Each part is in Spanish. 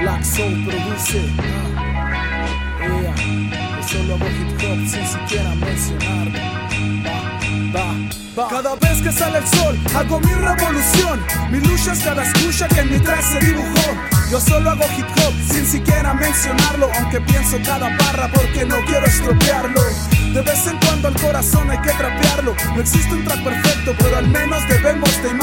Black Soul produce. Ah. Yeah. Yo solo hago hip hop sin siquiera va. Cada vez que sale el sol, hago mi revolución. Mi lucha es cada escucha que en mi traje se dibujó. Yo solo hago hip hop sin siquiera mencionarlo, aunque pienso cada barra porque no quiero estropearlo. De vez en cuando al corazón hay que trapearlo. No existe un track perfecto, pero al menos debemos de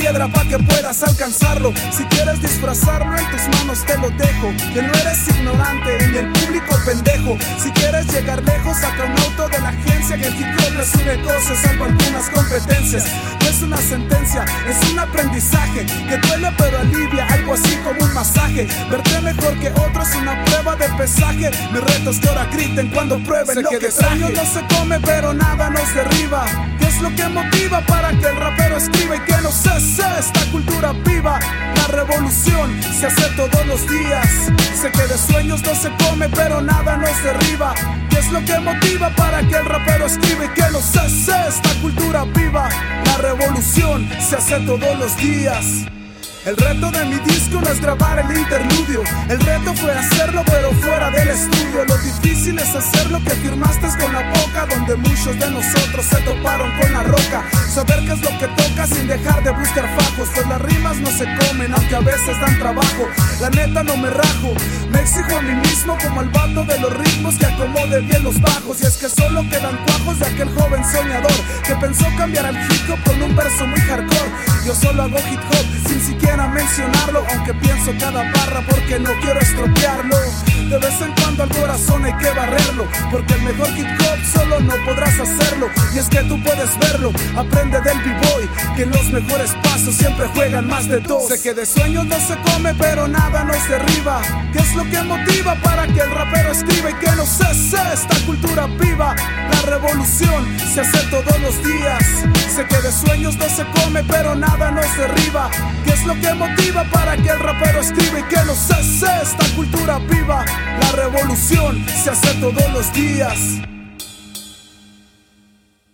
piedra para que puedas alcanzarlo. Si quieres disfrazarlo, en tus manos te lo dejo. Que no eres ignorante ni el público pendejo. Si quieres llegar lejos, saca un auto de la agencia que el resume cosas, salvo algunas competencias. No es una sentencia, es un aprendizaje que duele pero alivia, algo así como un masaje. Verte mejor que otros es una prueba de pesaje. Mis retos que ahora griten cuando prueben lo que traje. no se come, pero nada nos derriba. ¿Qué es lo que motiva para que el rapero escriba y que no cese esta cultura viva? La revolución se hace todos los días. Sé que de sueños no se come, pero nada nos derriba. ¿Qué es lo que motiva para que el rapero escriba y que no cese esta cultura viva? La revolución se hace todos los días. El reto de mi disco no es grabar el interludio. El reto fue hacerlo, pero fuera estudio. Lo difícil es hacer lo que firmaste con la boca, donde muchos de nosotros se toparon con la roca. Saber qué es lo que toca sin dejar de buscar fajos. Pues las rimas no se comen, aunque a veces dan trabajo. La neta no me rajo. Me exijo a mí mismo como el bando de los ritmos que acomode bien los bajos. Y es que solo quedan cuajos de aquel joven soñador que pensó cambiar al hip hop con un verso muy hardcore. Yo solo hago hip hop sin siquiera mencionarlo, aunque pienso cada barra porque no quiero estropearlo. De vez en cuando al corazón hay que barrerlo, porque el mejor hip hop no podrás hacerlo. Y es que tú puedes verlo, aprende del b-boy, que los mejores pasos siempre juegan más de dos. Sé que de sueños no se come, pero nada nos derriba. ¿Qué es lo que motiva para que el rapero escriba y que no cese esta cultura viva? La revolución se hace todos los días. Sé que de sueños no se come, pero nada nos derriba. ¿Qué es lo que motiva para que el rapero escriba y que no cese esta cultura viva? La revolución se hace todos los días.